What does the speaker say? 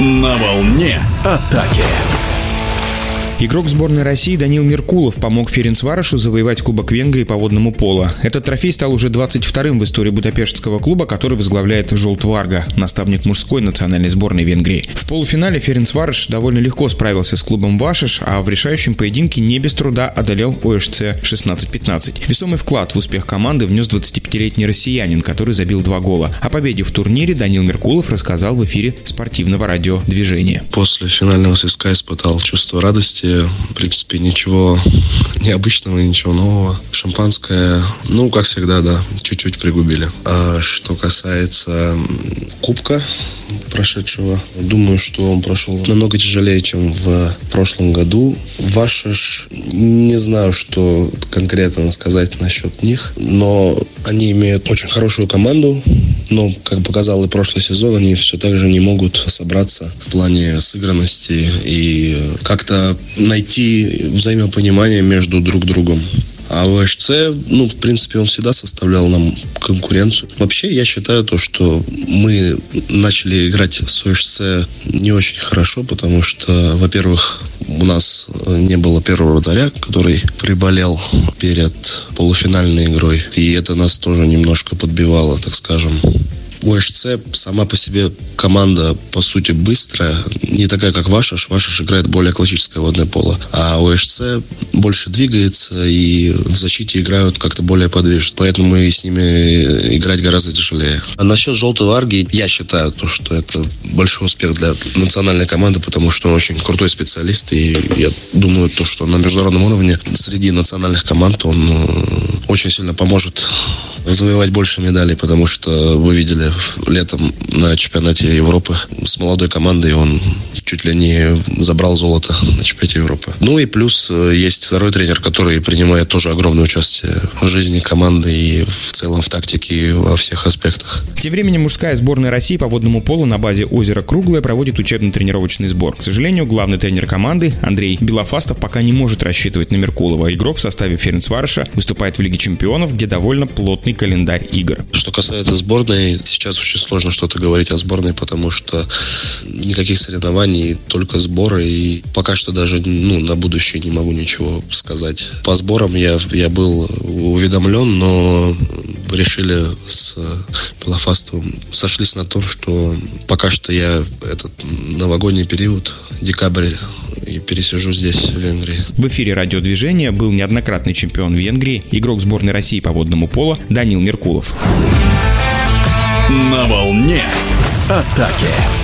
На волне атаки. Игрок сборной России Данил Меркулов помог Ференцварошу завоевать Кубок Венгрии по водному поло. Этот трофей стал уже 22-м в истории Будапештского клуба, который возглавляет Жолт Варга, наставник мужской национальной сборной Венгрии. В полуфинале Ференцварош довольно легко справился с клубом Вашиш, а в решающем поединке не без труда одолел ОШЦ 16-15. Весомый вклад в успех команды внес 25-летний россиянин, который забил два гола. О победе в турнире Данил Меркулов рассказал в эфире спортивного радиодвижения. После финального свистка испытал чувство радости, в принципе, ничего необычного, ничего нового. Шампанское, ну, как всегда, да, чуть-чуть пригубили. А что касается кубка прошедшего, думаю, что он прошел намного тяжелее, чем в прошлом году. Вашиш, не знаю, что конкретно сказать насчет них, но они имеют очень хорошую команду, но, как показал и прошлый сезон, они все так же не могут собраться в плане сыгранности и как-то найти взаимопонимание между друг другом. А ОШЦ, ну, в принципе, он всегда составлял нам конкуренцию. Вообще, я считаю то, что мы начали играть с ОШЦ не очень хорошо, потому что, во-первых, у нас не было первого вратаря, который приболел перед полуфинальной игрой. И это нас тоже немножко подбивало, так скажем. ОШЦ сама по себе команда, по сути, быстрая, не такая, как Вашаш. Вашаш играет более классическое водное поло. А ОШЦ больше двигается и в защите играют как-то более подвижно. Поэтому и с ними играть гораздо тяжелее. А насчет желтой арги, я считаю, то, что это большой успех для национальной команды, потому что он очень крутой специалист. И я думаю, то, что на международном уровне среди национальных команд он э, очень сильно поможет завоевать больше медалей, потому что вы видели летом на чемпионате Европы с молодой командой он чуть ли не забрал золото на чемпионате Европы. Ну и плюс э, есть второй тренер, который принимает тоже огромное участие в жизни команды и в целом в тактике и во всех аспектах. Тем временем мужская сборная России по водному полу на базе озера Круглое проводит учебно-тренировочный сбор. К сожалению, главный тренер команды Андрей Белофастов пока не может рассчитывать на Меркулова. Игрок в составе Ференцварыша выступает в Лиге чемпионов, где довольно плотный календарь игр. Что касается сборной, сейчас очень сложно что-то говорить о сборной, потому что никаких соревнований только сборы. И пока что даже ну, на будущее не могу ничего сказать. По сборам я, я был уведомлен, но решили с Пелофастовым сошлись на том, что пока что я этот новогодний период, декабрь, и пересижу здесь, в Венгрии. В эфире радиодвижения был неоднократный чемпион Венгрии, игрок сборной России по водному полу Данил Меркулов. На волне атаки.